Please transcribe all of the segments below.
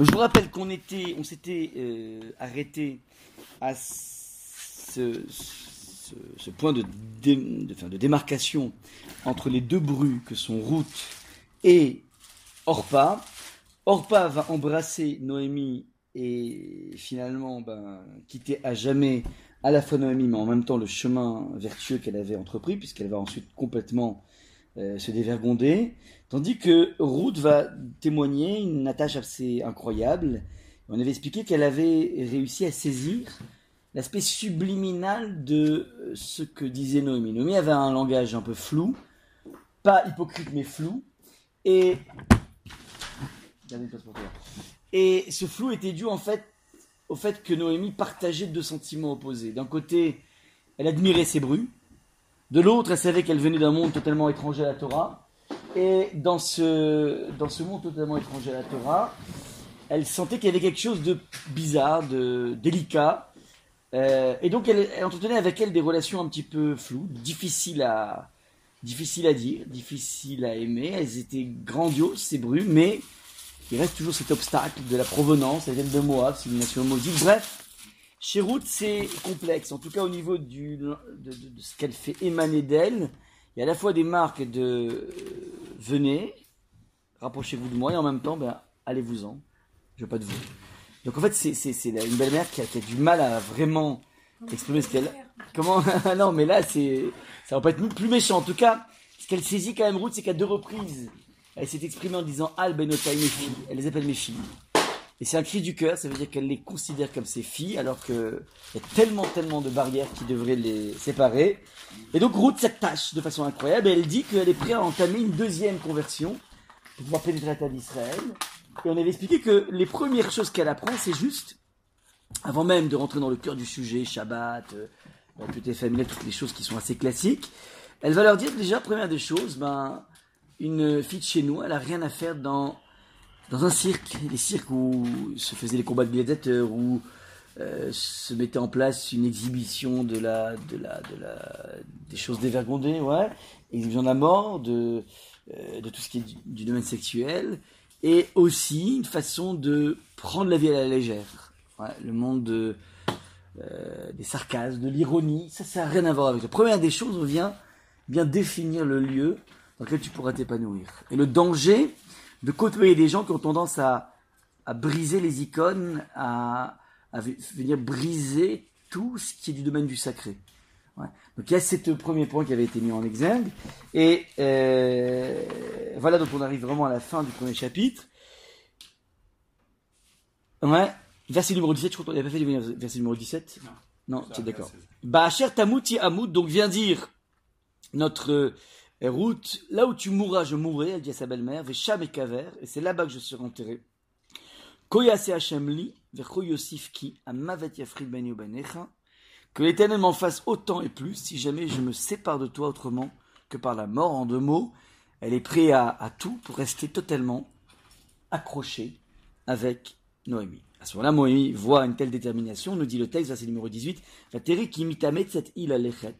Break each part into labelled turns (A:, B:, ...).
A: Je vous rappelle qu'on était, on s'était euh, arrêté à ce, point de, démarcation entre les deux bruits que sont Ruth et Orpa. Orpa va embrasser Noémie et finalement ben, quitter à jamais à la fois Noémie, mais en même temps le chemin vertueux qu'elle avait entrepris, puisqu'elle va ensuite complètement euh, se dévergonder. Tandis que Ruth va témoigner une attache assez incroyable. On avait expliqué qu'elle avait réussi à saisir l'aspect subliminal de ce que disait Noémie. Noémie avait un langage un peu flou, pas hypocrite mais flou, et et ce flou était dû en fait au fait que Noémie partageait deux sentiments opposés. D'un côté, elle admirait ses bruits, de l'autre, elle savait qu'elle venait d'un monde totalement étranger à la Torah, et dans ce, dans ce monde totalement étranger à la Torah, elle sentait qu'il y avait quelque chose de bizarre, de délicat, euh, et donc elle, entretenait avec elle des relations un petit peu floues, difficiles à, difficiles à dire, difficiles à aimer. Elles étaient grandioses, ces bruits, mais il reste toujours cet obstacle de la provenance. Elles viennent de Moab, c'est une nation maudite. Bref, chez Ruth, c'est complexe. En tout cas, au niveau de ce qu'elle fait émaner d'elle, il y a à la fois des marques de euh, venez, rapprochez-vous de moi, et en même temps, ben, allez-vous-en, je veux pas de vous. Donc en fait, c'est une belle-mère qui, qui a, du mal à vraiment exprimer ce qu'elle. Comment Non, mais là, c'est ça va pas être plus méchant. En tout cas, ce qu'elle saisit quand même, Ruth, c'est qu'à deux reprises, elle s'est exprimée en disant Al benotai mes filles. Elle les appelle mes filles. Et c'est un cri du cœur, ça veut dire qu'elle les considère comme ses filles, alors qu'il y a tellement, tellement de barrières qui devraient les séparer. Et donc Ruth s'attache de façon incroyable et elle dit qu'elle est prête à entamer une deuxième conversion pour pouvoir pénétrer la terre d'Israël. Et on avait expliqué que les premières choses qu'elle apprend, c'est juste, avant même de rentrer dans le cœur du sujet, Shabbat, euh, toutes familial, toutes les choses qui sont assez classiques, elle va leur dire déjà, première des choses, ben, une fille de chez nous, elle a rien à faire dans dans un cirque, les cirques où se faisaient les combats de gladiateurs, où euh, se mettait en place une exhibition de la, de la, de la, des choses dévergondées, ouais, exhibition de la mort, de, euh, de tout ce qui est du, domaine sexuel, et aussi une façon de prendre la vie à la légère. Ouais, le monde de, euh, des sarcasmes, de l'ironie, ça, ça n'a rien à voir avec. La première des choses, on vient bien définir le lieu dans lequel tu pourras t'épanouir. Et le danger, de côtoyer des gens qui ont tendance à, à briser les icônes, à, à, venir briser tout ce qui est du domaine du sacré. Ouais. Donc il y a ce premier point qui avait été mis en exergue. Et euh, voilà, donc on arrive vraiment à la fin du premier chapitre. Ouais. Verset numéro 17, je crois qu'on n'avait pas fait le verset numéro 17 Non, non c'est d'accord. Ba'asher tamuti amoud, donc vient dire notre et Ruth, là où tu mourras, je mourrai, elle dit à sa belle-mère, Vesham et et c'est là-bas que je serai enterré. Koyase li, ki, amavet yafrid ben benecha, que l'éternel m'en fasse autant et plus si jamais je me sépare de toi autrement que par la mort. En deux mots, elle est prête à, tout pour rester totalement accrochée avec Noémie. À ce moment-là, Noémie voit une telle détermination, nous dit le texte, verset numéro 18, La terre qui mitamet cette île à l'échet.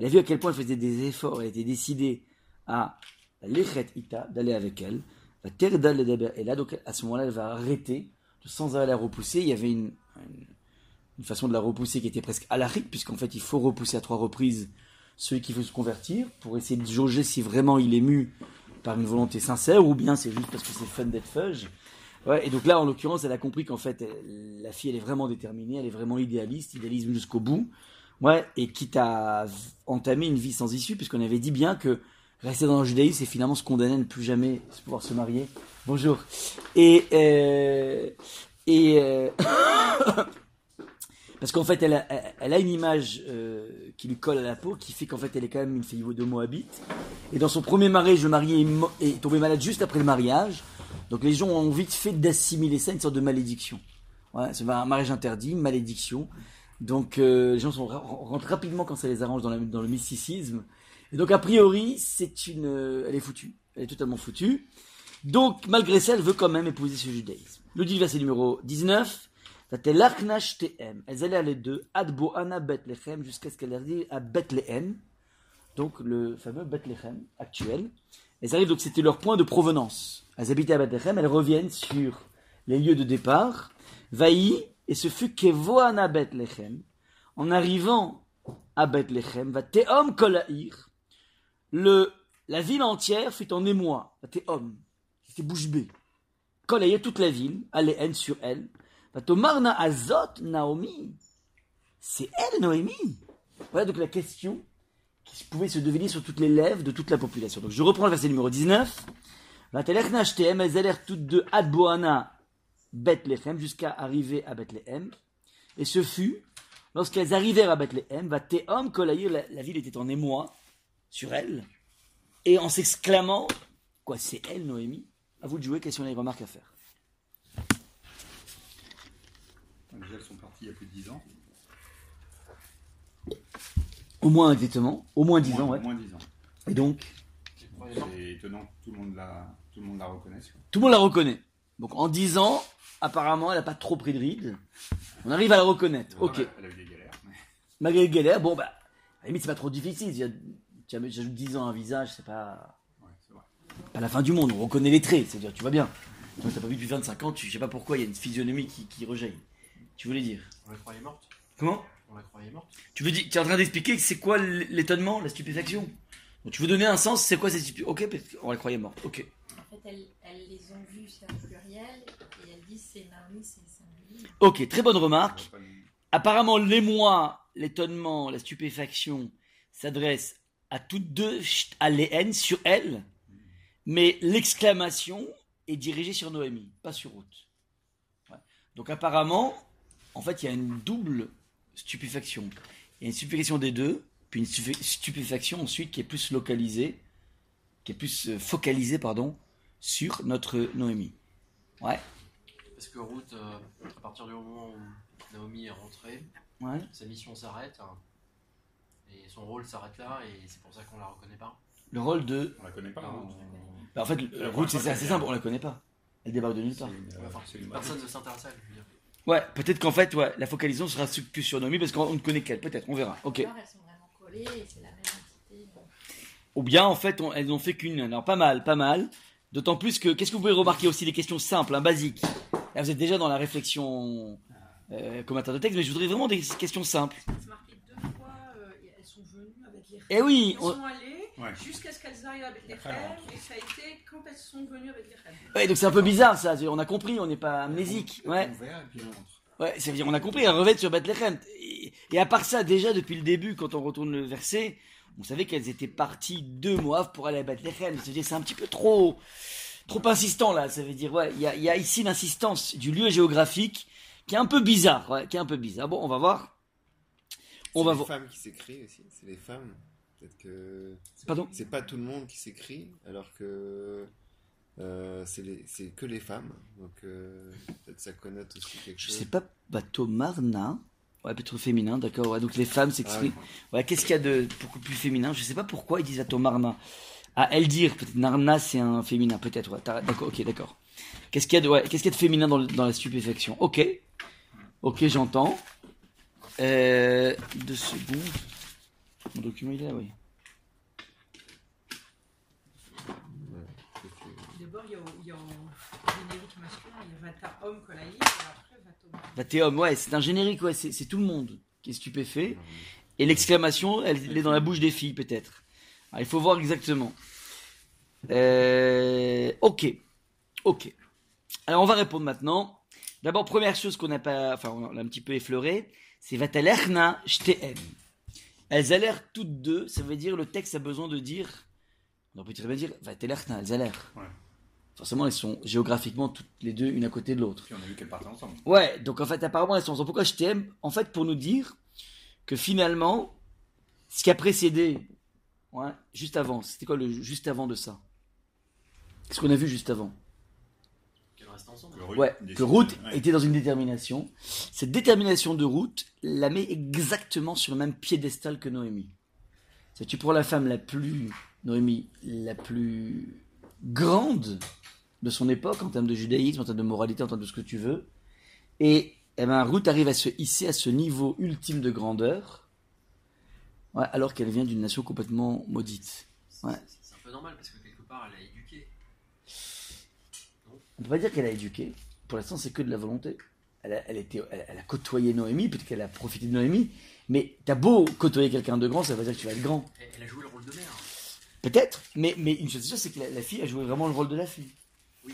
A: Elle a vu à quel point elle faisait des efforts, elle était décidée à l'échet ita, d'aller avec elle. La terre et là, donc à ce moment-là, elle va arrêter sans arrêt la repousser. Il y avait une, façon de la repousser qui était presque alarique, puisqu'en fait, il faut repousser à trois reprises celui qui veut se convertir pour essayer de jauger si vraiment il est mu par une volonté sincère ou bien c'est juste parce que c'est fun d'être fudge. Ouais, et donc là, en l'occurrence, elle a compris qu'en fait, la fille, elle est vraiment déterminée, elle est vraiment idéaliste, idéalisme jusqu'au bout. Ouais, et quitte à entamer une vie sans issue, puisqu'on avait dit bien que rester dans le judaïsme, c'est finalement se condamner à ne plus jamais pouvoir se marier. Bonjour. Et, euh, et euh, parce qu'en fait, elle a, elle a une image euh, qui lui colle à la peau, qui fait qu'en fait, elle est quand même une fille de Moabite. Et dans son premier mariage, le mari est, tombé malade juste après le mariage. Donc les gens ont vite fait d'assimiler ça à une sorte de malédiction. Ouais, c'est un mariage interdit, malédiction. Donc euh, les gens sont, rentrent rapidement quand ça les arrange dans, dans le mysticisme. Et donc a priori, c'est une, euh, elle est foutue, elle est totalement foutue. Donc malgré ça, elle veut quand même épouser ce judaïsme. Le dit verset numéro 19. Elles allaient à les Adbo Anna Bethlehem, jusqu'à ce qu'elle arrive à Bethlehem, donc le fameux Bethlehem actuel. Elles arrivent, donc c'était leur point de provenance. Elles habitaient à Bethlehem, elles reviennent sur les lieux de départ. Vaï, et ce fut Kevoana Bethlehem. En arrivant à Bethlehem, va Théom Kolaïr. La ville entière fut en émoi. Va Théom. C'était bouche bée. Kolaïr, toute la ville, allait haine sur elle. Va Tomarna Azot Naomi. C'est elle, Noémie. Voilà donc la question qui pouvait se deviner sur toutes les lèvres de toute la population. Donc je reprends le verset numéro 19. Vatelechna shtem, elles allèrent toutes deux Adboana Bethléem jusqu'à arriver à Bethléem. Et ce fut, lorsqu'elles arrivèrent à Bethléem, va Théom Kolaïr, la, la ville était en émoi sur elle, et en s'exclamant, quoi, c'est elle, Noémie? À vous de jouer, question les remarques à faire?
B: Déjà, elles sont parties il y a plus de 10 ans.
A: Au moins exactement, au moins 10
B: Moins-
A: ans, ouais.
B: Au moins 10 ans.
A: Et donc,
B: C'est étonnant tout le monde la, tout le monde la quoi.
A: tout le monde la reconnaît. Donc en 10 ans, apparemment, elle n'a pas trop pris de rides. On arrive à la reconnaître. Ok.
B: Elle a eu des galères. mais-
A: Malgré les galères, bon, bah, à la limite, c'est pas trop difficile. Il y a- tu as- J'ajoute 10 ans à un visage, c'est pas,
B: Ouais, c'est vrai.
A: pas la fin du monde. On reconnaît les traits, c'est-à-dire, tu vas bien. Toi, t'as pas vu depuis 25 ans, tu je sais pas pourquoi, il y a une physionomie qui, qui rejaillit. Tu voulais dire
C: On la croyait morte.
A: Comment
C: On la croyait morte.
A: Tu veux dire, tu es en train d'expliquer que c'est quoi l'étonnement, la stupéfaction? Donc, Tu veux donner un sens, c'est quoi cette stupéfaction Ok, parce qu'on la croyait morte. Ok.
D: En fait, elles, elles les ont vus, c'est un pluriel,
A: Ok, très bonne remarque. Apparemment, l'émoi, l'étonnement, la stupéfaction s'adressent à toutes deux, à haines sur elle, mais l'exclamation est dirigée sur Noémie, pas sur Ruth. Donc apparemment, en fait, il y a une double stupéfaction. Il y a une stupéfaction des deux, puis une stupé- stupéfaction ensuite qui est plus localisée, qui est plus euh, focalisée, pardon, sur notre Noémie. Ouais,
C: Parce que Ruth, euh, à partir du moment où Naomi est rentrée,
A: ouais.
C: sa mission s'arrête. hein, et son rôle s'arrête là, et c'est pour ça qu'on la reconnaît pas.
A: Le rôle de...
B: On la connaît pas.
A: Bah, en fait, Ruth, c'est assez simple, on la connaît pas. Elle débarque de nulle part.
B: une- euh,
C: Enfin, Personne ne s'intéresse à elle, je veux dire.
A: Ouais, peut-être qu'en fait, ouais, la focalisation sera que sur Noémie parce qu'on ne connaît qu'elle. Peut-être, on verra. Ok.
D: Alors, elles sont vraiment collées, et c'est la même entité. donc.
A: Ou bien, en fait, on- elles n'ont fait qu'une. Alors, pas mal, pas mal. D'autant plus que, qu'est-ce que vous pouvez remarquer aussi des questions simples, hein, basiques. Là, vous êtes déjà dans la réflexion euh, commentaire de texte, mais je voudrais vraiment des questions simples.
E: C'est marqué deux fois, euh, elles sont venues avec les
A: Eh oui,
E: Elles
A: on-
E: sont allées
B: Ouais.
E: jusqu'à ce qu'elles arrivent avec les
B: elles
E: et ça a été quand elles sont venues avec les
A: ouais, donc c'est un peu bizarre ça. On a compris, on n'est pas amnésique. Ouais.
B: Ouvert et puis on rentre.
A: Ouais, ça veut dire on a compris, un revêt sur Bethléem. Et, et à part ça, déjà depuis le début, quand on retourne le verset, on savait qu'elles étaient parties de Moab pour aller à Bethléem. C'est un petit peu trop, trop insistant là. Ça veut dire ouais, il y a, il y a ici l'insistance du lieu géographique qui est un peu bizarre, ouais, qui est un peu bizarre. Bon, on va voir. On
F: C'est
A: va
F: les
A: voir.
F: femmes qui s'écrient aussi. C'est les femmes. Peut-être que
A: Pardon?
F: c'est pas tout le monde qui s'écrit, alors que euh, c'est les- c'est que les femmes. Donc euh, peut-être ça connote aussi quelque
A: Je
F: chose.
A: sais pas, bateau Marna. Ouais, plutôt féminin, d'accord. Ouais, donc les femmes s'expriment. Ouais, qu'est-ce qu'il y a de beaucoup plus féminin? Je sais pas pourquoi ils disent bateau Marna. À elle dire, peut-être Narna c'est un féminin, peut-être. Ouais, d'accord, ok, d'accord. Qu'est-ce qu'il y a de, ouais, qu'est-ce qu'il y a de féminin dans, le- dans la stupéfaction? Ok, ok, j'entends. Euh, deux secondes. Mon document il est là, oui.
E: D'abord, il y a, il y a au générique masculin, il y a Vata homme Kolaï, et après Vata
A: Batéum, ouais, c'est un générique, ouais, c'est c'est tout le monde qui est stupéfait. Et l'exclamation, elle, elle est dans la bouche des filles, peut-être. Alors, il faut voir exactement. Euh, ok. Ok. Alors, on va répondre maintenant. D'abord, première chose qu'on n'a pas, enfin, on l'a un petit peu effleuré, c'est Vatalerna Shtehem. Elles allèrent toutes deux, ça veut dire, le texte a besoin de dire, on peut très bien dire Vatalerna, elles allèrent.
B: Ouais.
A: Forcément, elles sont géographiquement toutes les deux, une à côté de l'autre.
B: Puis on a vu qu'elles partaient ensemble.
A: Ouais, donc en fait, apparemment, elles sont ensemble. Pourquoi t'aime En fait, pour nous dire que finalement, ce qui a précédé, ouais, juste avant, c'était quoi le juste avant de ça? Qu'est-ce qu'on a vu juste avant.
B: Que Ruth
A: Ouais,
B: décide-
A: que Ruth
B: ouais.
A: était dans une détermination. Cette détermination de Ruth la met exactement sur le même piédestal que Noémie. C'est tu prends la femme la plus, Noémie, la plus grande de son époque en termes de judaïsme, en termes de moralité, en termes de ce que tu veux. Et eh ben, Ruth arrive à se hisser à ce niveau ultime de grandeur, ouais, alors qu'elle vient d'une nation complètement maudite.
C: C'est
A: Ouais.
C: c'est- un peu normal parce que quelque part elle a éduqué.
A: On peut pas dire qu'elle a éduqué. pour l'instant, c'est que de la volonté. Elle a, elle était, elle, elle a côtoyé Noémie, peut-être qu'elle a profité de Noémie, mais t'as beau côtoyer quelqu'un de grand, ça veut pas dire que tu vas être grand.
C: Elle, a joué le rôle de mère.
A: Peut-être, mais, mais une chose est sûre, c'est que la, la fille a joué vraiment le rôle de la fille.
C: Oui.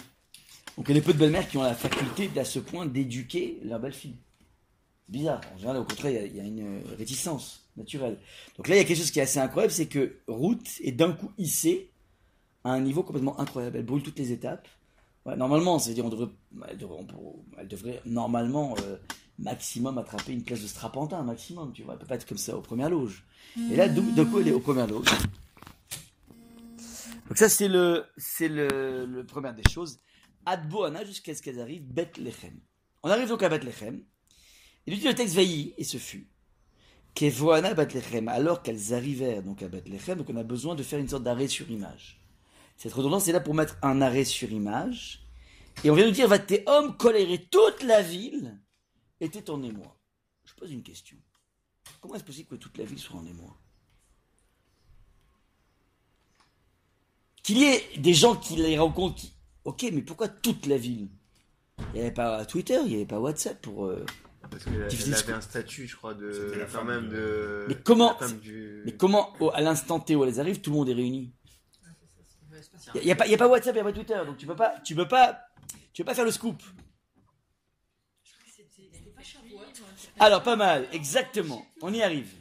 A: Donc il y a des peu de belles-mères qui ont la faculté à ce point d'éduquer leur belle-fille. Bizarre. En général, au contraire, il y a- une euh, réticence naturelle. Donc là, il y a quelque chose qui est assez incroyable, c'est que Ruth est d'un coup hissée à un niveau complètement incroyable. Elle brûle toutes les étapes. Normalement, devrait, elle devrait, on pour- elle devrait normalement euh, maximum attraper une place de strapantin, maximum, tu vois. Elle peut pas être comme ça aux premières loges. Et là, d'un coup, elle est aux premières loges. Donc ça, c'est le, c'est le première des choses. Adboana jusqu'à ce qu'elles arrivent Bethléem. On arrive donc à Bethléem. Et lui dit le texte Vailly, et ce fut. Kevoana. Alors qu'elles arrivèrent donc à Bethléem, donc on a besoin de faire une sorte d'arrêt sur image. Cette redondance est là pour mettre un arrêt sur image. Et on vient nous dire, va tes hommes colérer toute la ville était en émoi. Je pose une question. Comment est-ce possible que toute la ville soit en émoi? Qu'il y ait des gens qui les rencontrent, qui... ok, mais pourquoi toute la ville? Il n'y avait pas Twitter, il n'y avait pas WhatsApp pour... euh,
F: Parce qu'elle avait un statut, je crois, de.
B: C'était la
F: quand
B: femme
F: même
B: de-
F: de.
A: Mais comment-
F: la femme du-
A: Mais comment, au- à l'instant T où elles arrivent, tout le monde est réuni. Il n'y a, pas- y a pas WhatsApp, il n'y a pas Twitter, donc tu peux pas, tu peux pas, tu peux pas faire le scoop.
E: Je crois que c'était c'était pas Shavuot.
A: Alors, pas mal, exactement. On y arrive.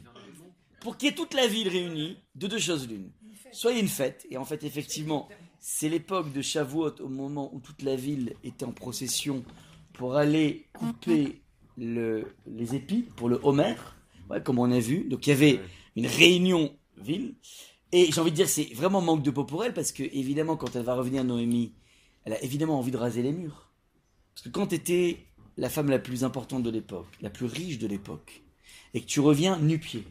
A: Pour qu'il y ait toute la ville réunie, de deux choses l'une. Soit il y a une fête, et en fait, effectivement, c'est l'époque de Shavuot, au moment où toute la ville était en procession pour aller couper le, les épis pour le Homer, ouais, comme on a vu. Donc il y avait une réunion ville. Et j'ai envie de dire, c'est vraiment manque de peau pour elle, parce que évidemment, quand elle va revenir, Noémie, elle a évidemment envie de raser les murs. Parce que quand tu étais la femme la plus importante de l'époque, la plus riche de l'époque, et que tu reviens nu-pied,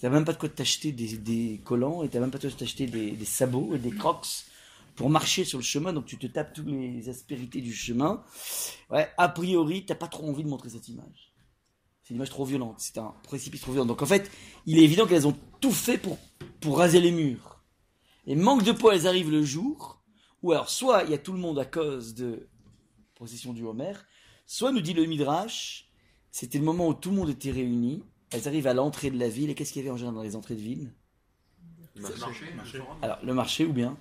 A: t'as même pas de quoi t'acheter des, des collants, et t'as même pas de quoi t'acheter des, des sabots et des crocs pour marcher sur le chemin, donc tu te tapes toutes les aspérités du chemin. Ouais, a priori, t'as pas trop envie de montrer cette image. C'est une image trop violente, c'est un précipice trop violent. Donc en fait, il est évident qu'elles ont tout fait pour, pour raser les murs. Et manque de peau, elles arrivent le jour, ou alors soit il y a tout le monde à cause de procession du Homer, soit nous dit le Midrash, c'était le moment où tout le monde était réuni, elles arrivent à l'entrée de la ville, et qu'est-ce qu'il y avait en général dans les entrées de ville?
C: Le
F: Marché.
C: marché, le
B: marché.
C: forum.
A: Alors le marché ou bien?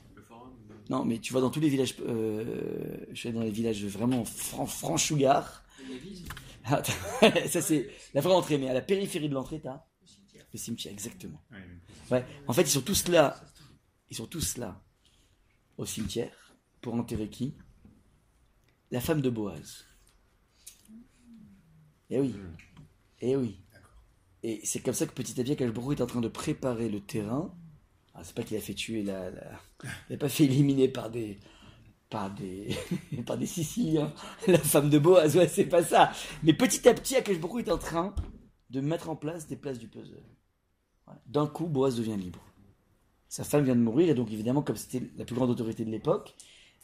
A: Non, mais tu vas dans tous les villages, euh, je suis allé dans les villages vraiment fran franchougards.
C: L'église.
A: Ah, ça c'est la vraie entrée, mais à la périphérie de l'entrée, t'as
E: Le cimetière.
A: le cimetière, exactement.
B: Ouais,
A: en fait, ils sont tous là, ils sont tous là, au cimetière, pour enterrer qui? La femme de Boaz. Eh oui, eh oui. Et c'est comme ça que petit à petit, Akashboro est en train de préparer le terrain. Ah, c'est pas qu'il a fait tuer la, la- il n'a pas fait éliminer par des, par des, par des Siciliens la femme de Boaz. Ouais, c'est pas ça. Mais petit à petit, Akashboro est en train de mettre en place des places du puzzle. D'un coup, Boaz devient libre. Sa femme vient de mourir, et donc évidemment, comme c'était la plus grande autorité de l'époque,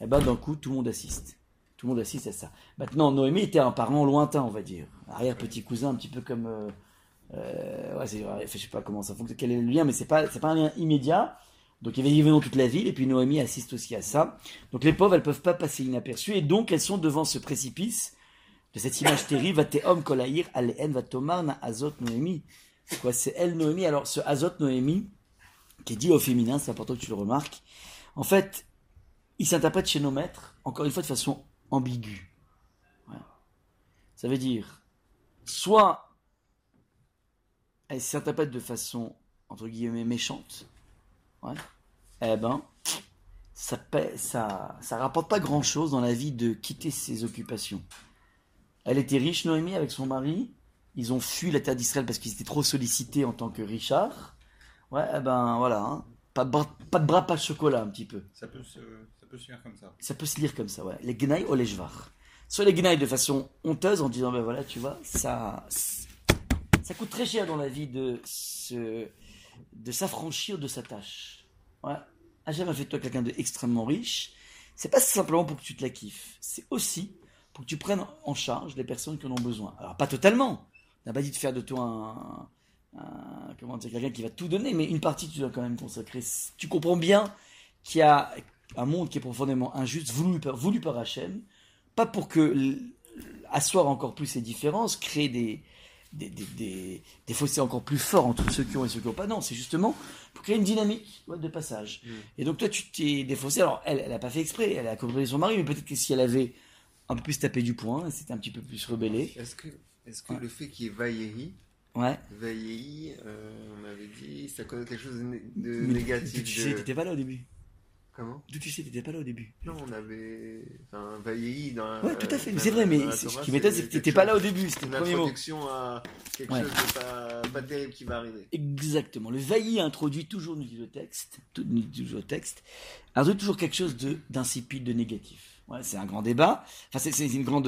A: eh ben, d'un coup, tout le monde assiste. Tout le monde assiste à ça. Maintenant, Noémie était un parent lointain, on va dire. Arrière-petit cousin, un petit peu comme. euh, euh, ouais, je sais pas comment ça fonctionne, quel est le lien, mais c'est pas, c'est pas un lien immédiat. Donc il y avait évidemment toute la ville, et puis Noémie assiste aussi à ça. Donc les pauvres, elles peuvent pas passer inaperçues, et donc elles sont devant ce précipice de cette image terrible. Va te homme kolaïr, aléen, va tomar, na azot Noémie. C'est quoi C'est elle, Noémie? Alors ce azot Noémie, qui est dit au féminin, c'est important que tu le remarques. En fait, il s'interprète chez nos maîtres, encore une fois, de façon ambiguë. Ça veut dire, soit elle s'interprète de façon, entre guillemets, méchante, ouais, eh ben, ça, paie- ça, ça rapporte pas grand chose dans la vie de quitter ses occupations. Elle était riche, Noémie, avec son mari. Ils ont fui la terre d'Israël parce qu'ils étaient trop sollicités en tant que Richard. Ouais, eh ben voilà, hein. pas, de bras, pas de bras, pas de chocolat un petit peu.
B: Ça peut se, ça peut se faire comme ça.
A: Ça peut se lire comme ça, ouais. Les gnailles ou les jvar. Soit les gnailles de façon honteuse en disant, ben voilà, tu vois, ça, ça coûte très cher dans la vie de se, de s'affranchir de sa tâche. Hachem a fait de toi quelqu'un d'extrêmement riche. C'est pas simplement pour que tu te la kiffes. C'est aussi pour que tu prennes en charge les personnes qui en ont besoin. Alors, pas totalement. On n'a pas dit de faire de toi un, comment dire, quelqu'un qui va tout donner, mais une partie tu dois quand même consacrer. Tu comprends bien qu'il y a un monde qui est profondément injuste, voulu par, voulu par Hachem, pas pour que asseoir encore plus ces différences, créer des, des, des, des, des fossés encore plus forts entre ceux qui ont et ceux qui n'ont pas. Non, c'est justement pour créer une dynamique ouais, de passage.
F: Mm.
A: Et donc toi, tu t'es défaussé. Alors, elle, elle n'a pas fait exprès, elle a compris son mari, mais peut-être que si elle avait un peu plus tapé du poing, c'était un petit peu plus rebellé.
F: Est-ce que, est-ce que
A: Ouais.
F: le fait qu'il y ait Vaïehi,
A: Ouais.
F: Euh, on avait dit, ça connaît quelque chose de, né- de
A: Mais
F: négatif.
A: Tu sais,
F: de-
A: t'étais pas là au début.
F: Comment?
A: D'où tu sais, t'étais pas là au début.
F: Non, on avait. Enfin, Vaïehi dans.
A: Ouais, tout à fait. Mais c'est vrai, mais ce qui m'étonne, c'est que t'étais pas là au début. C'était
F: Une
A: le premier mot.
F: introduction à quelque
A: Ouais.
F: chose de pas, pas terrible qui va arriver.
A: Exactement. Le vailli introduit toujours, nous dit le texte, tout- nous dit toujours le texte, introduit toujours quelque chose de d'insipide, de négatif. Ouais, c'est un grand débat. Enfin, c'est- une grande,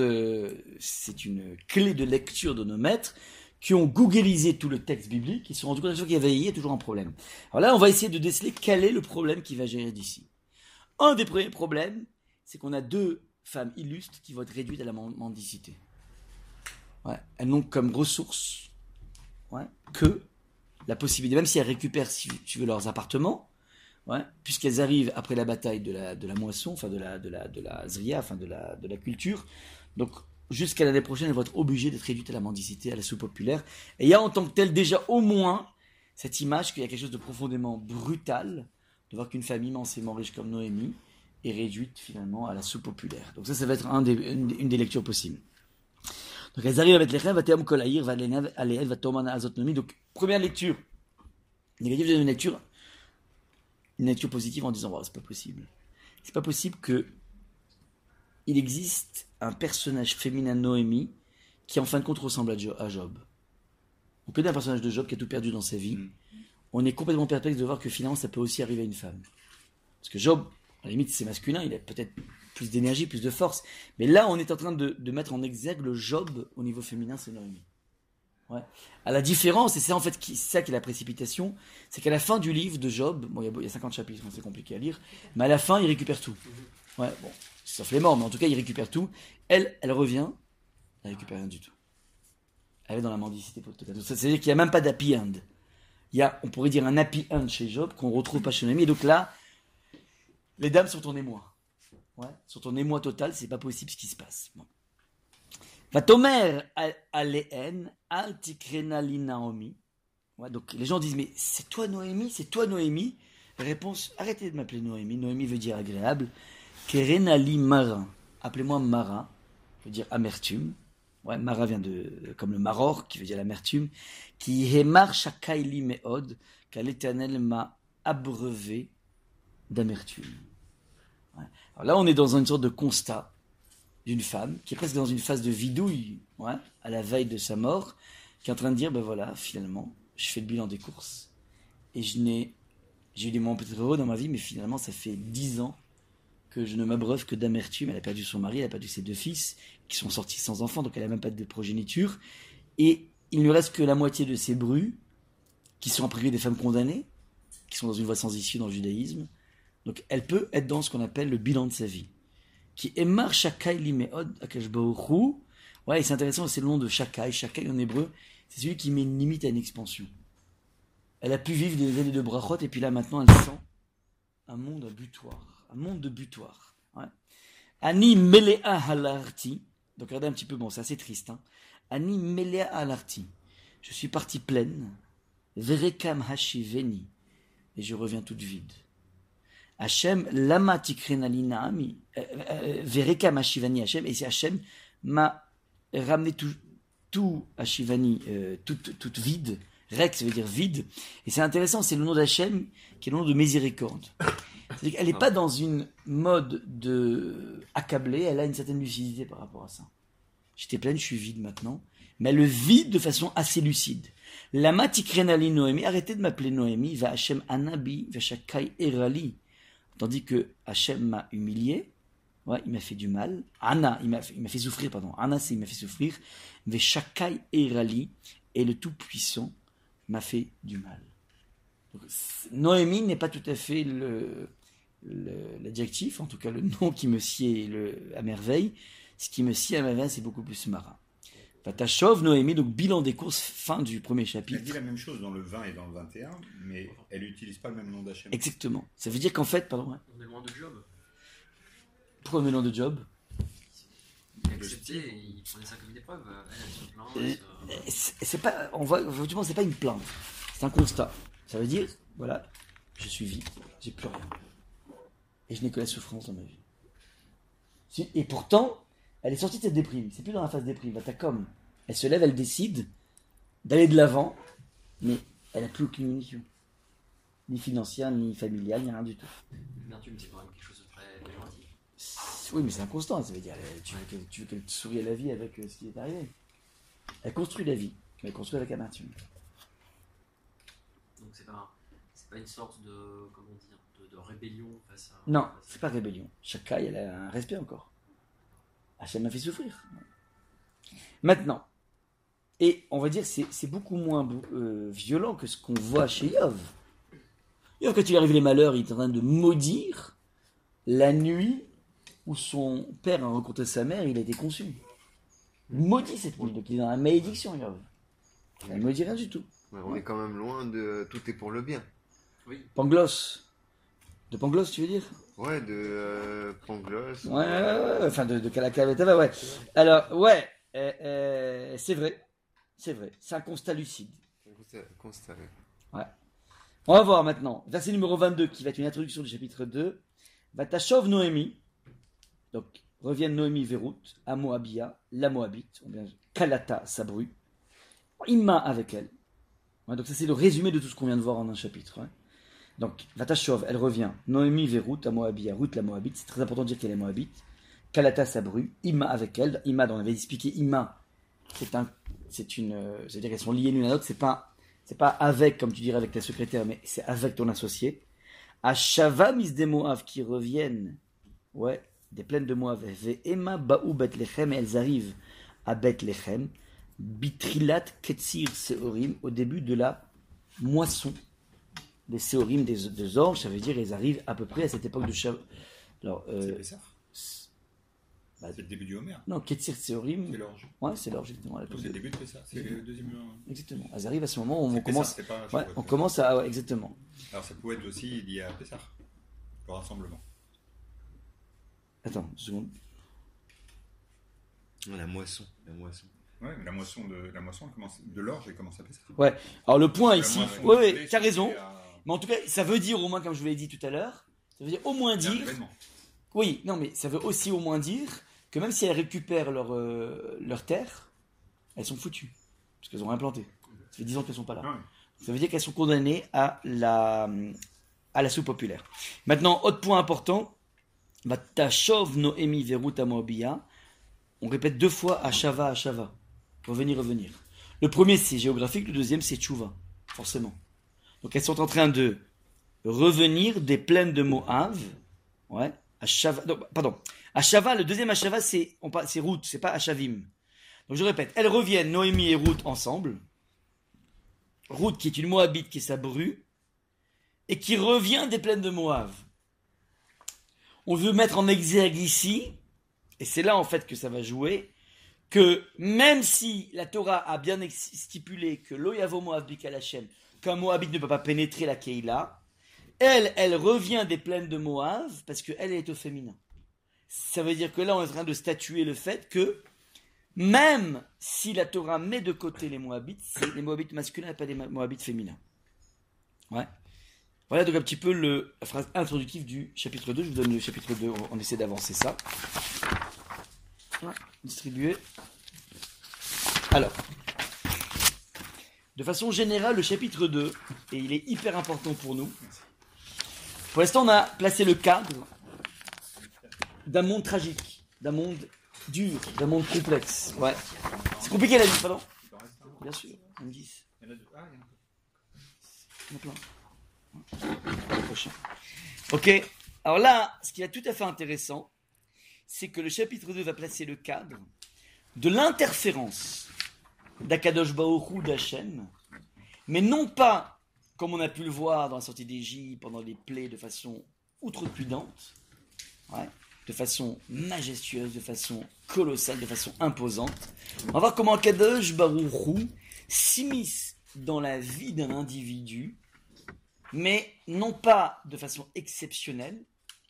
A: c'est une clé de lecture de nos maîtres qui ont googlisé tout le texte biblique. Ils se sont rendus compte qu'il y a vailli, il y a toujours un problème. Alors là, on va essayer de déceler quel est le problème qui va gérer d'ici. Un des premiers problèmes, c'est qu'on a deux femmes illustres qui vont être réduites à la men- mendicité. Elles n'ont comme ressource que la possibilité, même si elles récupèrent, si tu veux, leurs appartements, puisqu'elles arrivent après la bataille de la, de la moisson, enfin de la, de la, de la zria, enfin de la, de la culture, donc jusqu'à l'année prochaine, elles vont être obligées d'être réduites à la mendicité, à la sous-populaire. Et il y a en tant que tel déjà au moins cette image qu'il y a quelque chose de profondément brutal de voir qu'une famille immensément riche comme Noémie est réduite finalement à la sous-populaire. Donc ça, ça va être une, des lectures possibles. Donc elles arrivent avec les rêves, Vatéam Kolaïr, Valénev, Aléed, Vatomana, Azotnomi. Donc première lecture négative, deuxième lecture, une lecture positive en disant, wow, c'est pas possible. C'est pas possible que il existe un personnage féminin Noémie qui en fin de compte ressemble à à Job. On connaît un personnage de Job qui a tout perdu dans sa vie.
B: Mm.
A: On est complètement perplexe de voir que finalement ça peut aussi arriver à une femme. Parce que Job, à la limite c'est masculin, il a peut-être plus d'énergie, plus de force. Mais là on est en train de, mettre en exergue le Job au niveau féminin, c'est Noémie. Ouais. À la différence, et c'est en fait qui, ça qui est la précipitation, c'est qu'à la fin du livre de Job, bon, il y a, il y a 50 chapitres, c'est compliqué à lire, mais à la fin, il récupère tout. Sauf les morts, mais en tout cas, il récupère tout. Elle, elle revient, elle récupère rien du tout. Elle est dans la mendicité C'est-à-dire qu'il n'y a même pas d'happy end. Il y a, on pourrait dire, un happy end chez Job qu'on retrouve pas chez Noémie. Et donc là, les dames sont en émoi. Ouais, sont en émoi total, c'est pas possible ce qui se passe. Bon. Vatomer aléen altikrena li Naomi. Donc les gens disent mais c'est toi Noémie, c'est toi Noémie. Réponse arrêtez de m'appeler Noémie. Noémie veut dire agréable. Kerenali Mara. Appelez-moi Mara. Veut dire amertume. Mara vient de comme le maror qui veut dire l'amertume. Qui hemar shakaili meod. Car l'Éternel m'a abreuvé d'amertume. Là on est dans une sorte de constat d'une femme qui est presque dans une phase de vidouille, à la veille de sa mort, qui est en train de dire, ben voilà, finalement, je fais le bilan des courses, et je n'ai, j'ai eu des moments peut-être heureux dans ma vie, mais finalement, ça fait dix ans que je ne m'abreuve que d'amertume. Elle a perdu son mari, elle a perdu ses deux fils, qui sont sortis sans enfants, donc elle n'a même pas de progéniture, et il ne reste que la moitié de ses brus, qui sont en privé des femmes condamnées, qui sont dans une voie sans issue dans le judaïsme, donc elle peut être dans ce qu'on appelle le bilan de sa vie qui est Mar Shakai Limeod Akashbaoru. Et c'est intéressant, c'est le nom de Shakai. Shakai en hébreu, c'est celui qui met une limite à une expansion. Elle a pu vivre des années de brachot, et puis là maintenant elle sent un monde à butoir. Un monde de butoir. Ani Melea Halarti. Donc regardez un petit peu, bon, c'est assez triste. Hein. Ani Melea Halarti. Je suis partie pleine. Verekam Hashiveni. Et je reviens toute vide. Hachem, lama tikrenali naami, euh, euh, vereka ma shivani Hachem, et c'est Hachem m'a ramené tout, tout à Shivani, euh, toute, toute vide. Rex veut dire vide. Et c'est intéressant, c'est le nom d'Hachem qui est le nom de miséricorde. C'est-à-dire n'est pas dans une mode de accablée, elle a une certaine lucidité par rapport à ça. J'étais pleine, je suis vide maintenant. Mais elle le vide de façon assez lucide. Lama tikrenali Noémie, arrêtez de m'appeler Noémie, va Hachem anabi, va shakai erali. Tandis que Hachem m'a humilié, ouais, il m'a fait du mal. Anna, il m'a fait, fait souffrir, pardon. Anna, c'est il m'a fait souffrir. Mais Shakai Erali, et le Tout-Puissant, m'a fait du mal. Noémie n'est pas tout à fait le- l'adjectif, en tout cas le nom qui me sied le, à merveille. Ce qui me sied à merveille, c'est beaucoup plus marin. Vatachov, Noémie, donc bilan des courses, fin du premier
B: Elle
A: chapitre.
B: dit la même chose dans le 20 et dans le 21, mais elle n'utilise pas le même nom d'Hachem.
A: Exactement. Ça veut dire qu'en fait, pardon, ouais.
C: On est loin de Job.
A: pourquoi le nom de Job?
C: Accepté et il prenait ça comme une épreuve. Elle, elle se plaint. Elle se-
A: c'est pas, on voit, effectivement, c'est pas une plainte, c'est un constat. Ça veut dire, voilà, je suis vide, j'ai plus rien. Et je n'ai que la souffrance dans ma vie. Et pourtant, elle est sortie de cette déprime. C'est plus dans la phase déprime. Vatacom. Elle se lève, elle décide d'aller de l'avant, mais elle n'a plus aucune munition. Ni financière, ni familiale, ni rien du tout.
C: L'amertume, c'est quand même quelque chose de très péjoratif.
A: Oui, mais c'est un constant. Ça veut dire, tu veux qu'elle, tu veux sourie à la vie avec euh, ce qui est arrivé. Elle construit la vie, mais elle construit avec amertume.
C: Donc c'est pas, c'est pas une sorte de, comment dire, de, rébellion face à.
A: Non, c'est pas rébellion. Cas, elle a un respect encore. Hachem m'a fait souffrir. Maintenant, et on va dire c'est beaucoup moins euh, violent que ce qu'on voit chez Yov. Yov, quand il arrive les malheurs, il est en train de maudire la nuit où son père a rencontré sa mère, il a été conçu. Il maudit cette nuit, donc il est dans la malédiction, Yov. Il ne maudit rien du tout.
F: On est quand même loin de tout est pour le bien.
C: Oui,
A: Panglos. De Panglos, tu veux dire?
F: Ouais, de euh, Pangloss.
A: Ouais, ouais, ouais, ouais, enfin de, de Calacavetava, ouais. Alors, ouais, euh, euh, c'est vrai, c'est vrai, c'est un constat lucide.
F: Constat- constat, ouais.
A: On va voir maintenant, verset numéro 22, qui va être une introduction du chapitre 2. Vatachov Noémie, donc reviennent Noémie Vérout, à Moabia, la Moabite, ou bien Kalata, sa bru, Imma avec elle. Donc ça c'est le résumé de tout ce qu'on vient de voir en un chapitre. ouais. Donc Vatachov, elle revient, Noémie Vérout, à Moabia, Ruth la Moabite, c'est très important de dire qu'elle est Moabite. Kalata sa bru, Imma avec elle. Imma, dont on avait expliqué, Imma, c'est un, c'est une, euh, c'est-à-dire qu'elles sont liées l'une à l'autre, c'est pas c'est pas avec, comme tu dirais, avec ta secrétaire, mais c'est avec ton associé. À Shava des Moav qui reviennent, ouais, des plaines de Moav. Emma Baou Bethlehem, et elles arrivent à Bethlehem. Bitrilat Ketzir Seorim, au début de la moisson des Seorim, des, des orges, ça veut dire elles arrivent à peu près à cette époque de Shav. Alors,
B: C'est
A: euh,
B: Pessah.
A: bah,
B: C'est le début du Homer.
A: non, Ketzir Seorim,
B: C'est l'orge.
A: ouais, c'est l'orge, exactement.
B: c'est le début de Pessah. C'est le deuxième.
A: Exactement. Elles arrivent à ce moment où on commence.
B: Pessah, pas
A: Ouais,
B: Shavuot.
A: on commence à. ouais, exactement.
B: Alors ça pouvait être aussi lié à Pessah. Le rassemblement.
A: Attends, une seconde.
F: La moisson. La moisson.
B: Ouais, mais la moisson de la moisson elle commence de l'orge elle commence à Pessah.
A: Alors le point
B: La
A: ici, oui, oui,
B: blé,
A: tu as raison.
B: à-
A: Mais en tout cas, ça veut dire au moins, comme je vous l'ai dit tout à l'heure, ça veut dire au moins dire, oui, non, mais ça veut aussi au moins dire que même si elles récupèrent leur, euh, leur terre, elles sont foutues. Parce qu'elles ont rien planté. Ça fait 10 ans qu'elles sont pas là.
B: Ah.
A: Ça veut dire qu'elles sont condamnées à la, à la sous-populaire. Maintenant, autre point important, Vatashov Noémi Verut Moabia. On répète deux fois Ashava, Ashava. Revenir, revenir. Le premier, c'est géographique, le deuxième, c'est Tchouva, forcément. Donc elles sont en train de revenir des plaines de Moab. Ouais. Ashava, non, pardon. Ashava, le deuxième Ashava, c'est, on c'est Ruth, c'est pas Ashavim. Donc je répète, elles reviennent, Noémie et Ruth, ensemble. Ruth, qui est une Moabite, qui est sa bru, et qui revient des plaines de Moab. On veut mettre en exergue ici, et c'est là en fait que ça va jouer, que même si la Torah a bien stipulé que l'Oyavo Moab Bikal Hashem, qu'un Moabite ne peut pas pénétrer la Keïla, elle, elle revient des plaines de Moab parce qu'elle elle est au féminin. Ça veut dire que là, on est en train de statuer le fait que même si la Torah met de côté les Moabites, c'est les Moabites masculins et pas des Moabites féminins. Ouais. Voilà donc un petit peu le, la phrase introductive du chapitre 2. Je vous donne le chapitre 2, on, on essaie d'avancer ça. Distribué. Alors, de façon générale, le chapitre 2, et il est hyper important pour nous. Pour l'instant, on a placé le cadre d'un monde tragique, d'un monde dur, d'un monde complexe. Ouais. C'est compliqué la vie, pardon Bien sûr, on me dit.
B: Il.
A: Ok, alors là, ce qui est tout à fait intéressant, c'est que le chapitre 2 va placer le cadre de l'interférence d'Akadosh Baoru d'Hachem, mais non pas comme on a pu le voir dans la sortie d'Égypte, pendant les plaies, de façon outrecuidante, de façon majestueuse, de façon colossale, de façon imposante. On va voir comment Akadosh Baruch s'immisce dans la vie d'un individu, mais non pas de façon exceptionnelle,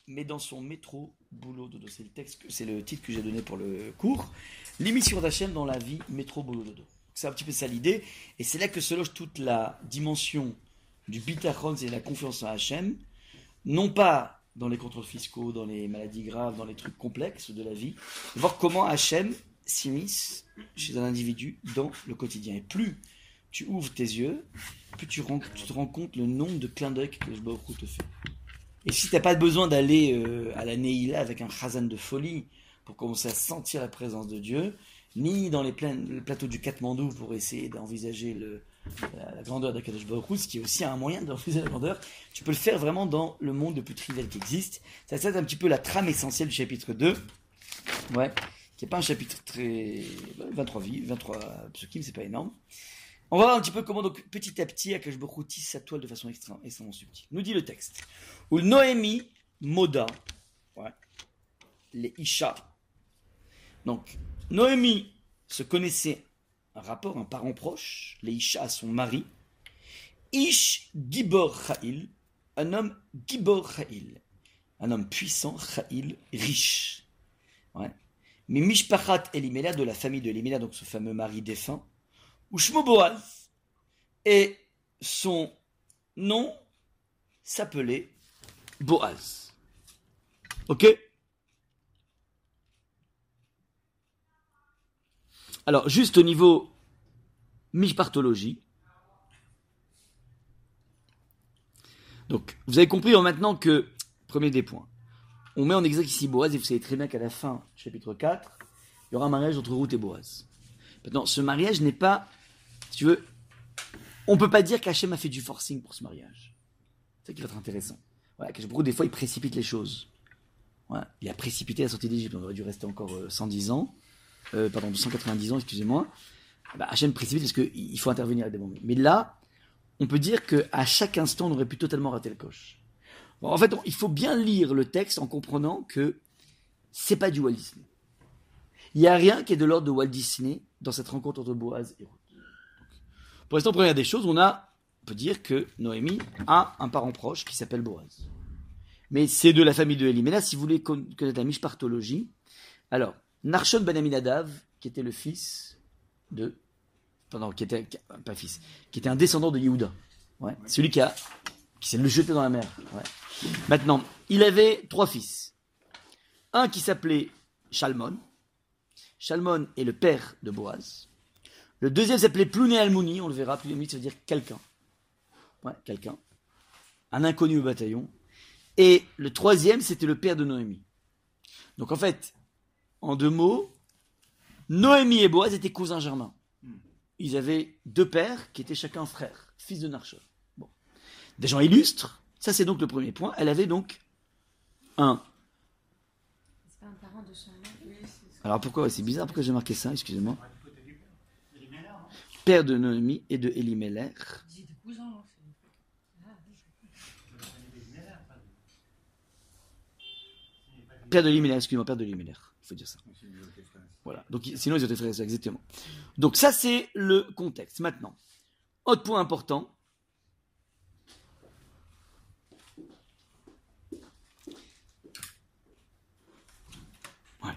A: mais dans son métro boulot dodo. C'est le texte, c'est le titre que j'ai donné pour le cours. L'émission d'Hachem dans la vie, métro boulot dodo. C'est un petit peu ça l'idée. Et c'est là que se loge toute la dimension du bitachon, c'est la confiance en Hachem. Non pas dans les contrôles fiscaux, dans les maladies graves, dans les trucs complexes de la vie. Voir comment Hachem s'immisce chez un individu dans le quotidien. Et plus tu ouvres tes yeux, plus tu, te rends compte le nombre de clins d'œil que le te fait. Et si t'as pas besoin d'aller euh, à la Neila avec un chazan de folie pour commencer à sentir la présence de Dieu, ni dans les, plaines- le plateau du Katmandou pour essayer d'envisager la, grandeur d'Akadosh Baruch ce qui est aussi un moyen d'envisager la grandeur, tu peux le faire vraiment dans le monde le plus trivial qui existe. Ça, c'est un petit peu la trame essentielle du chapitre 2. Ouais. Qui n'est pas un chapitre très. 23 vies, 23 psukim, c'est pas énorme. On va voir un petit peu comment, donc, petit à petit, Akash Baruch tisse sa toile de façon extrêmement subtile. Nous dit le texte. Ou Noémie Moda, les Isha. Donc, Noémie se connaissait un rapport, un parent proche, les Isha à son mari. Ish Gibor Cha'il, un homme Gibor Cha'il, un homme puissant, Cha'il, riche. Mais Mishpachat Elimela, de la famille de Elimela, donc ce fameux mari défunt, ou Boaz, et son nom s'appelait Boaz. Ok? Alors, juste au niveau mishpartologie. Donc, vous avez compris hein, maintenant que, premier des points, on met en exergue ici Boaz, et vous savez très bien qu'à la fin, chapitre 4, il y aura un mariage entre Ruth et Boaz. Maintenant, ce mariage n'est pas, si tu veux, on peut pas dire qu'Hachem a fait du forcing pour ce mariage. C'est ça qui va être intéressant. Voilà, beaucoup, des fois, il précipite les choses. Il a précipité la sortie d'Égypte, on aurait dû rester encore euh, 110 ans, euh, pardon, 190 ans, excusez-moi. Bah, Hachem précipite parce qu'il faut intervenir à des moments. Mais là, on peut dire qu'à chaque instant, on aurait pu totalement rater le coche. En fait, il faut bien lire le texte en comprenant que c'est pas du Walt Disney. Il n'y a rien qui est de l'ordre de Walt Disney dans cette rencontre entre Boaz et Ruth. Pour l'instant, première des choses, on a, peut dire que Noémie a un parent proche qui s'appelle Boaz. Mais c'est de la famille de Elimena. Si vous voulez con- connaître la mishpartologie, alors, Narshon ben Aminadav, qui était le fils de, pardon, qui était, pas fils, qui était un descendant de Yehuda. Ouais. Celui qui a, qui s'est le jeté dans la mer. Ouais. Maintenant, il avait trois fils. Un qui s'appelait Shalmon. Shalmon est le père de Boaz. Le deuxième s'appelait Plouné Almouni, on le verra, Plouné Almouni, ça veut dire quelqu'un. Ouais, quelqu'un. Un inconnu au bataillon. Et le troisième, c'était le père de Noémie. Donc en fait, en deux mots, Noémie et Boaz étaient cousins germains. Ils avaient deux pères qui étaient chacun frères, fils de. Bon. Des gens illustres, ça c'est donc le premier point. Elle avait donc un.
D: C'est pas un parent de son mari.
A: Alors pourquoi? C'est bizarre, pourquoi j'ai marqué ça, excusez-moi. Père de Noémie et de Elimelech.
E: Hein,
A: Père de Elimelech, excusez-moi, père de Elimelech. Il faut dire ça.
B: Frères.
A: Voilà. Donc, sinon, ils étaient frères et sœurs, exactement. Donc, ça, c'est le contexte. Maintenant, autre point important. Ouais.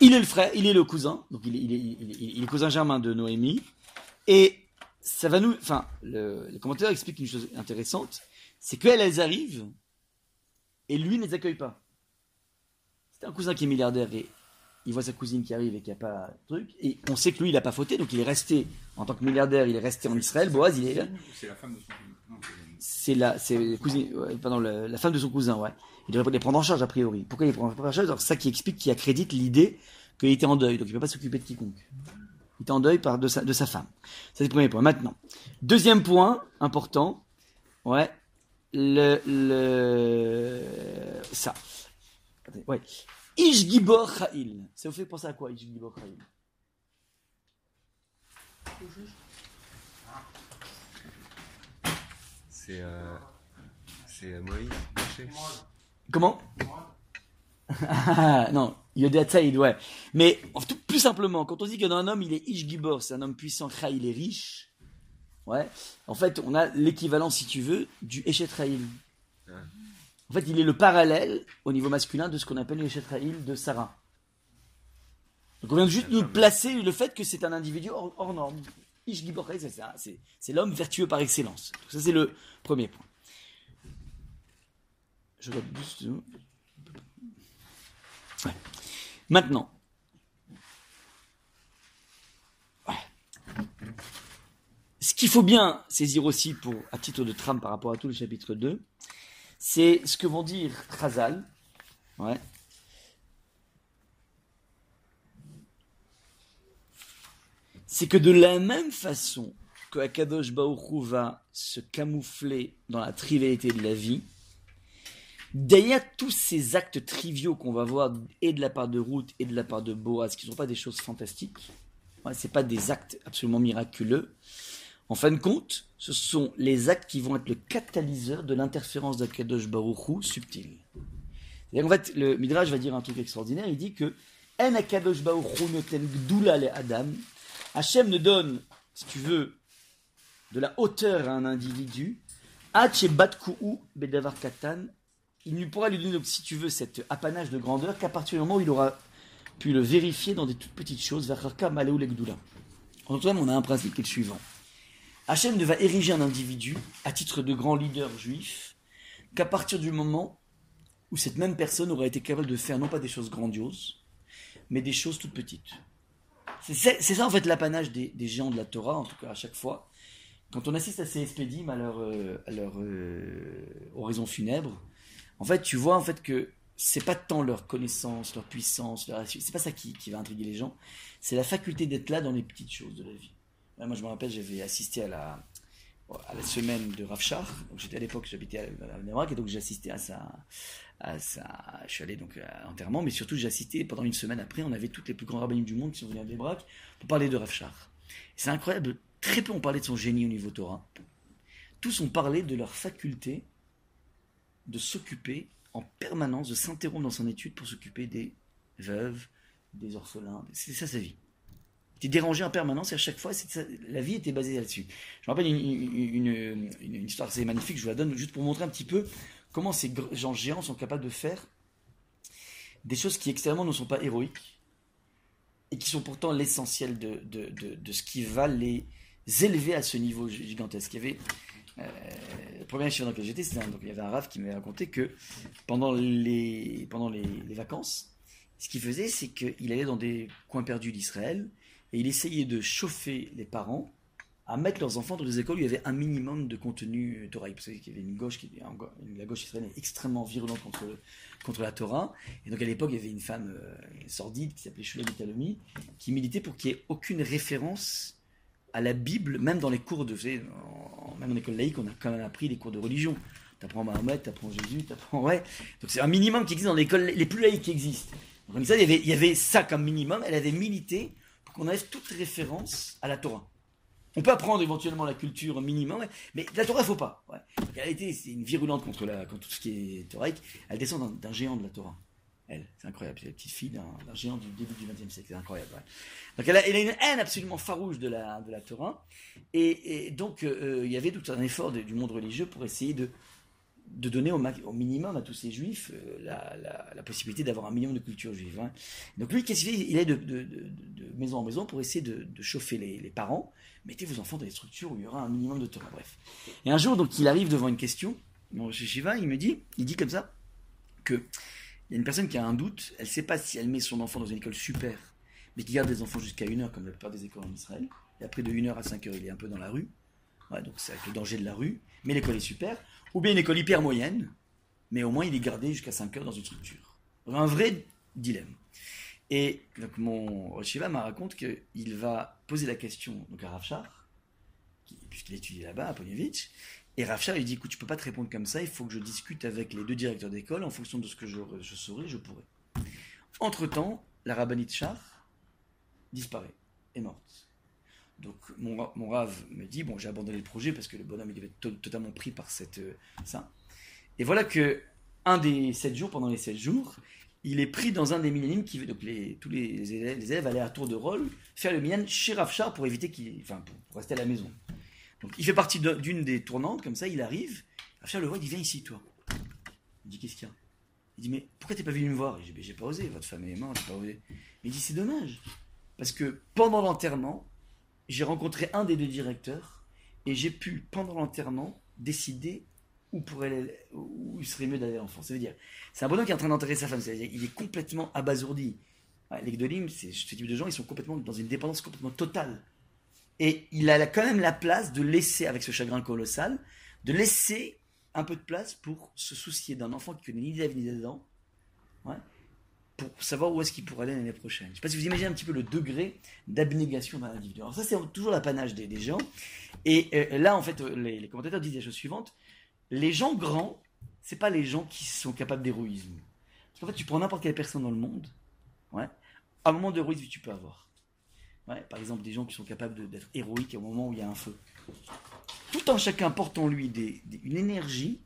A: Il est le frère, il est le cousin, donc il est, il est, il est- il est cousin germain de Noémie. Et ça va nous. Enfin, le, les commentateurs expliquent une chose intéressante c'est qu'elles, elles arrivent et lui ne les accueille pas. C'est un cousin qui est milliardaire et il voit sa cousine qui arrive et qui a pas de truc. Et on sait que lui, il a pas fauté, donc il est resté, en tant que milliardaire, il est resté en Israël. Boaz, il est là.
B: C'est la femme de son cousin. C'est-
A: la, c'est cousine, ouais, pardon, la, la femme de son cousin, ouais. Il devrait les prendre en charge, a priori. Pourquoi il les prend en charge? Alors, ça qui explique, qui accrédite l'idée qu'il était en deuil, donc il ne peut pas s'occuper de quiconque. Il était en deuil par, de, sa, de sa femme. Ça, c'est le premier point. Maintenant, deuxième point important, ouais, le, le, ça. Ouais. Ish Gibor Cha'il. Ça vous fait penser à quoi, Ish Gibor Cha'il
F: C'est euh, c'est euh, Moïse.
A: Comment? Ah, Non, Yodé Tsaïd, ouais. Mais tout- plus simplement, quand on dit qu'un homme, il est Ish Gibor, c'est un homme puissant, Kha, il est riche. Ouais. En fait, on a l'équivalent, si tu veux, du Eshet Raïl.
F: Ouais.
A: En fait, il est le parallèle au niveau masculin de ce qu'on appelle les Shetraïl de Sarah. Donc on vient juste nous placer le fait que c'est un individu hors, hors norme. C'est ça, c'est, l'homme vertueux par excellence. Donc ça c'est le premier point. Je. Ouais. Maintenant. Ce qu'il faut bien saisir aussi pour, à titre de trame par rapport à tout le chapitre 2, c'est ce que vont dire Khazal. C'est que de la même façon que Akadosh Baruch va se camoufler dans la trivialité de la vie, derrière tous ces actes triviaux qu'on va voir et de la part de Ruth et de la part de Boaz, qui ne sont pas des choses fantastiques, ouais, c'est pas des actes absolument miraculeux. En fin de compte, ce sont les actes qui vont être le catalyseur de l'interférence d'Akadosh Baruch subtile. C'est-à-dire qu'en fait, le Midrash va dire un truc extraordinaire, il dit que En Akadosh Baruch noten gdula le Adam, Hachem ne donne, si tu veux, de la hauteur à un individu, Bedavar Katan, il ne pourra lui donner, si tu veux, cet apanage de grandeur qu'à partir du moment où il aura pu le vérifier dans des toutes petites choses. En tout cas, on a un principe qui est le suivant. Hachem ne va ériger un individu à titre de grand leader juif qu'à partir du moment où cette même personne aura été capable de faire non pas des choses grandioses, mais des choses toutes petites. C'est ça en fait l'apanage des, des géants de la Torah, en tout cas à chaque fois. Quand on assiste à ces espédimes à leur, euh, à leur euh, oraison funèbre, en fait tu vois en fait que c'est pas tant leur connaissance, leur puissance, leur c'est pas ça qui, qui va intriguer les gens, c'est la faculté d'être là dans les petites choses de la vie. Moi je me rappelle, j'avais assisté à la, semaine de Rafchar. Donc j'étais à l'époque, j'habitais à Nébrac et donc j'ai assisté à sa, à sa, je suis allé donc à l'enterrement, mais surtout j'ai assisté pendant une semaine après. On avait toutes les plus grands rabbins du monde qui sont venus à Nébrac pour parler de Rafchar. C'est incroyable. Très peu ont parlé de son génie au niveau Torah. Tous ont parlé de leur faculté de s'occuper en permanence, de s'interrompre dans son étude pour s'occuper des veuves, des orphelins. C'est ça sa vie était dérangé en permanence et à chaque fois, la vie était basée là-dessus. Je me rappelle une, histoire assez magnifique, je vous la donne juste pour montrer un petit peu comment ces gens géants sont capables de faire des choses qui extérieurement ne sont pas héroïques et qui sont pourtant l'essentiel de, de, de, ce qui va les élever à ce niveau gigantesque. Il y avait, euh, le premier dans lequel j'étais, il y avait un raf qui m'avait raconté que pendant les, pendant les, les vacances, ce qu'il faisait, c'est qu'il allait dans des coins perdus d'Israël et il essayait de chauffer les parents à mettre leurs enfants dans des écoles où il y avait un minimum de contenu Torah. Vous savez qu'il y avait une gauche, qui, la gauche israélienne extrêmement virulente contre, contre la Torah. Et donc à l'époque, il y avait une femme euh, sordide qui s'appelait Shula Bitalomi, qui militait pour qu'il n'y ait aucune référence à la Bible, même dans les cours de... Savez, même en école laïque, on a quand même appris les cours de religion. Tu apprends Mahomet, tu apprends Jésus, tu apprends... Ouais. Donc c'est un minimum qui existe dans les écoles les plus laïques qui existent. Donc ça, y, avait, il y avait ça comme minimum. Elle avait milité qu'on enlève toute référence à la Torah. On peut apprendre éventuellement la culture minimum, mais la Torah, il faut pas. Ouais. C'est une virulente contre, la, contre tout ce qui est thoraïque. Elle descend d'un géant de la Torah. Elle, c'est incroyable. C'est la petite fille d'un géant du début du XXe siècle. C'est incroyable. Donc elle a, a, une haine absolument farouche de la, de la Torah. Et, donc, euh, il y avait tout un effort du monde religieux pour essayer de, de donner au, minimum à tous ces juifs euh, la, la, possibilité d'avoir un minimum de culture juive. Hein. Donc lui, qu'est-ce qu'il fait? Il est de, de, de, maison en maison pour essayer de, chauffer les, les, parents. Mettez vos enfants dans des structures où il y aura un minimum de Torah. Bref. Et un jour, donc, il arrive devant une question. Chez Shiva, il me dit, il dit comme ça que il y a une personne qui a un doute. Elle ne sait pas si elle met son enfant dans une école super, mais qui garde des enfants jusqu'à une heure, comme la plupart des écoles en Israël. Et après de 1 heure à 5 heures, il est un peu dans la rue. Ouais, donc c'est avec le danger de la rue. Mais l'école est super ou bien une école hyper moyenne, mais au moins il est gardé jusqu'à 5 heures dans une structure. Un vrai dilemme. Et donc mon Rochiva m'a raconte qu'il va poser la question à Rafchar, puisqu'il étudie là-bas à Ponyevitch, et Rafchar lui dit écoute, tu peux pas te répondre comme ça, il faut que je discute avec les deux directeurs d'école, en fonction de ce que je, je saurai, je pourrai. Entre-temps, la rabbinite Char disparaît, est morte. Donc mon, mon rave me dit, bon j'ai abandonné le projet parce que le bonhomme il avait to totalement pris par cette, euh, ça. Et voilà que un des sept jours, pendant les sept jours, il est pris dans un des milléniums qui donc les, tous les élèves, les élèves allaient à tour de rôle faire le minyan chez Rafchar pour éviter qu'il, enfin pour, rester à la maison. Donc il fait partie d'une des tournantes, comme ça il arrive, Rafchar le voit, il dit viens ici toi. Il dit Qu'est-ce qu'il y a? Il dit Mais pourquoi t'es pas venu me voir? Il dit j'ai pas osé, votre femme est morte, j'ai pas osé. Mais il dit C'est dommage. Parce que pendant l'enterrement, j'ai rencontré un des deux directeurs et j'ai pu, pendant l'enterrement, décider où, il serait mieux d'aller l'enfant. Ça veut dire, c'est un bonhomme qui est en train d'enterrer sa femme. C'est-à-dire, il est complètement abasourdi. Les Gdolim, c'est ce type de gens, ils sont complètement dans une dépendance complètement totale. Et il a quand même la place de laisser, avec ce chagrin colossal, de laisser un peu de place pour se soucier d'un enfant qui connaît ni d'Ève ni ouais, pour savoir où est-ce qu'il pourrait aller l'année prochaine. Je ne sais pas si vous imaginez un petit peu le degré d'abnégation d'un individu. Alors ça, c'est toujours l'apanage des, gens. Et euh, là, en fait, euh, les, commentateurs disent la chose suivante. Les gens grands, c'est pas les gens qui sont capables d'héroïsme. Parce qu'en fait, tu prends n'importe quelle personne dans le monde, ouais, un moment d'héroïsme, tu peux avoir. Par exemple, des gens qui sont capables d'être héroïques au moment où il y a un feu. Tout en chacun porte en lui une énergie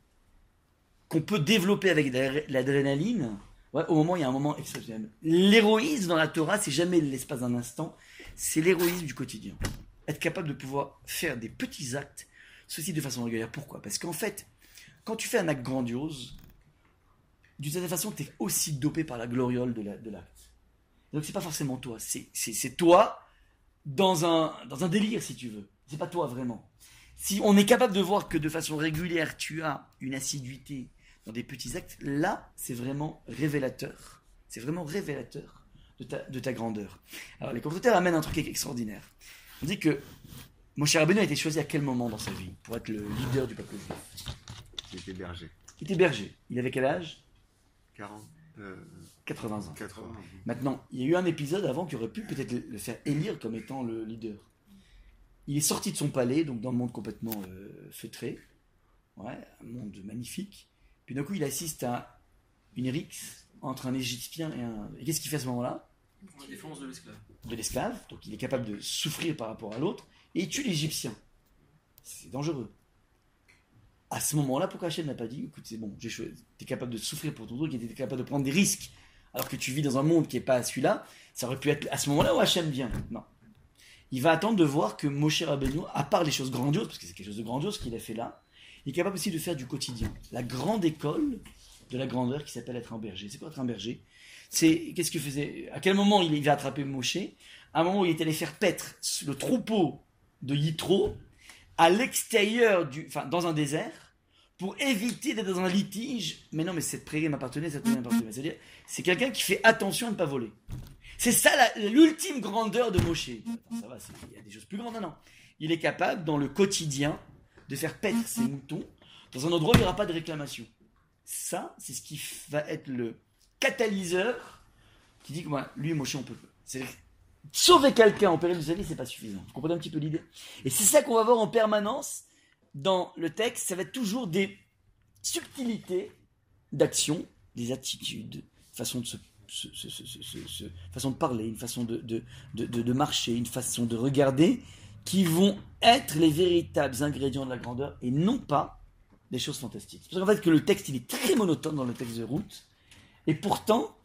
A: qu'on peut développer avec l'adrénaline au moment il y a un moment exceptionnel. L'héroïsme dans la Torah, c'est jamais l'espace d'un instant, c'est l'héroïsme du quotidien. Être capable de pouvoir faire des petits actes, ceci de façon régulière. Pourquoi? Parce qu'en fait, quand tu fais un acte grandiose, d'une certaine façon, tu es aussi dopé par la gloriole de la- l'acte. Donc c'est pas forcément toi, c'est toi dans un, dans un délire si tu veux. C'est pas toi vraiment. Si on est capable de voir que de façon régulière tu as une assiduité dans des petits actes, là c'est vraiment révélateur. C'est vraiment révélateur de ta, de ta grandeur. Alors les commentateurs amènent un truc extraordinaire. On dit que Moshe Rabbeinu a été choisi à quel moment dans sa vie pour être le leader du peuple juif?
F: Il était berger.
A: Il était berger. Il avait quel âge?
F: 40, euh,
A: 80 ans.
F: 80.
A: Maintenant, il y a eu un épisode avant qui aurait pu peut-être le le faire élire comme étant le leader. Il est sorti de son palais, donc dans le monde complètement euh, feutré, ouais, un monde magnifique. Puis d'un coup, il assiste à une rixe entre un Égyptien et un. Et qu'est-ce qu'il fait à ce moment-là?
C: La défense de l'esclave.
A: De l'esclave, donc il est capable de souffrir par rapport à l'autre, et il tue l'Égyptien. C'est dangereux. À ce moment-là, pourquoi Hachem n'a pas dit, écoute, c'est bon, t'es capable de souffrir pour ton truc, t'es capable de prendre des risques, alors que tu vis dans un monde qui n'est pas celui-là, ça aurait pu être à ce moment-là où Hachem vient. Non. Il va attendre de voir que Moshe Rabbeinu, à part les choses grandioses, parce que c'est quelque chose de grandiose qu'il a fait là, il est capable aussi de faire du quotidien. La grande école de la grandeur qui s'appelle être un berger. C'est quoi être un berger? C'est qu'est-ce que faisait À quel moment il, va attraper Moshe? À un moment où il est allé faire paître le troupeau de Yitro à l'extérieur du, enfin dans un désert, pour éviter d'être dans un litige. Mais non, mais cette prairie m'appartenait, cette prairie m'appartenait. C'est-à-dire, c'est quelqu'un qui fait attention à ne pas voler. C'est ça l'ultime grandeur de Moshe. Ça va, il y a des choses plus grandes. Non. Il est capable, dans le quotidien, de faire paître ses moutons dans un endroit où il n'y aura pas de réclamation. Ça, c'est ce qui va être le catalyseur qui dit que moi, lui, Moshe, on peut. Sauver quelqu'un en période de sa vie, c'est pas suffisant. Vous comprenez un petit peu l'idée? Et c'est ça qu'on va voir en permanence dans le texte. Ça va être toujours des subtilités d'action, des attitudes, façon de se, façon de parler, une façon de, de- de marcher, une façon de regarder, qui vont être les véritables ingrédients de la grandeur et non pas des choses fantastiques. C'est pour qu'en fait que le texte il est très monotone dans le texte de route et pourtant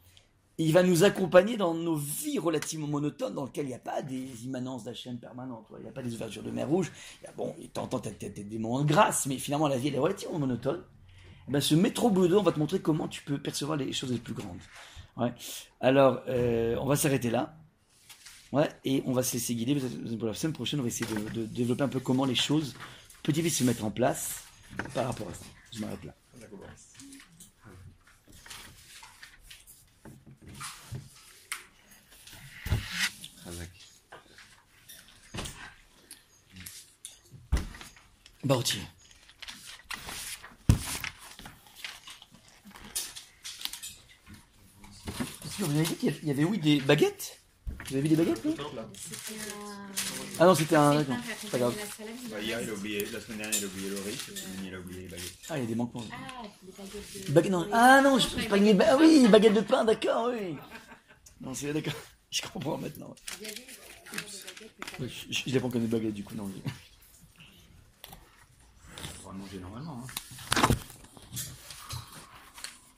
A: il va nous accompagner dans nos vies relativement monotones dans lesquelles il n'y a pas des immanences d'Hachem permanentes, il n'y a pas des ouvertures de mer rouge, il y a, bon, des moments de grâce, mais finalement la vie elle est relativement monotone. Eh ben, ce métro on va te montrer comment tu peux percevoir les choses les plus grandes. Alors, euh, on va s'arrêter là. Ouais, et on va se laisser guider. Pour la semaine prochaine, on va essayer de, développer un peu comment les choses petit à petit se mettre en place par rapport à ça. Je m'arrête là.
F: Razak.
A: Baroutier. Vous avez dit qu'il y avait, oui, des baguettes? Vous avez vu des baguettes, non
D: C'était un.
A: Ah non, c'était un...
D: C'est
A: d'accord.
D: pas
A: grave.
B: Bah, hier, il a oublié, la semaine dernière, il a oublié le riz, cette semaine, il a oublié les baguettes.
A: Ah, il y a des manquements.
D: Ah, les baguettes de.
A: Baguette, non. Ah non, je, je parlais... ba- Ah oui, baguette de pain, d'accord, oui. Non, c'est d'accord. Je comprends maintenant. Ouais, Je, je, je les prends comme des baguettes, du coup, non.
B: On va manger normalement. Hein.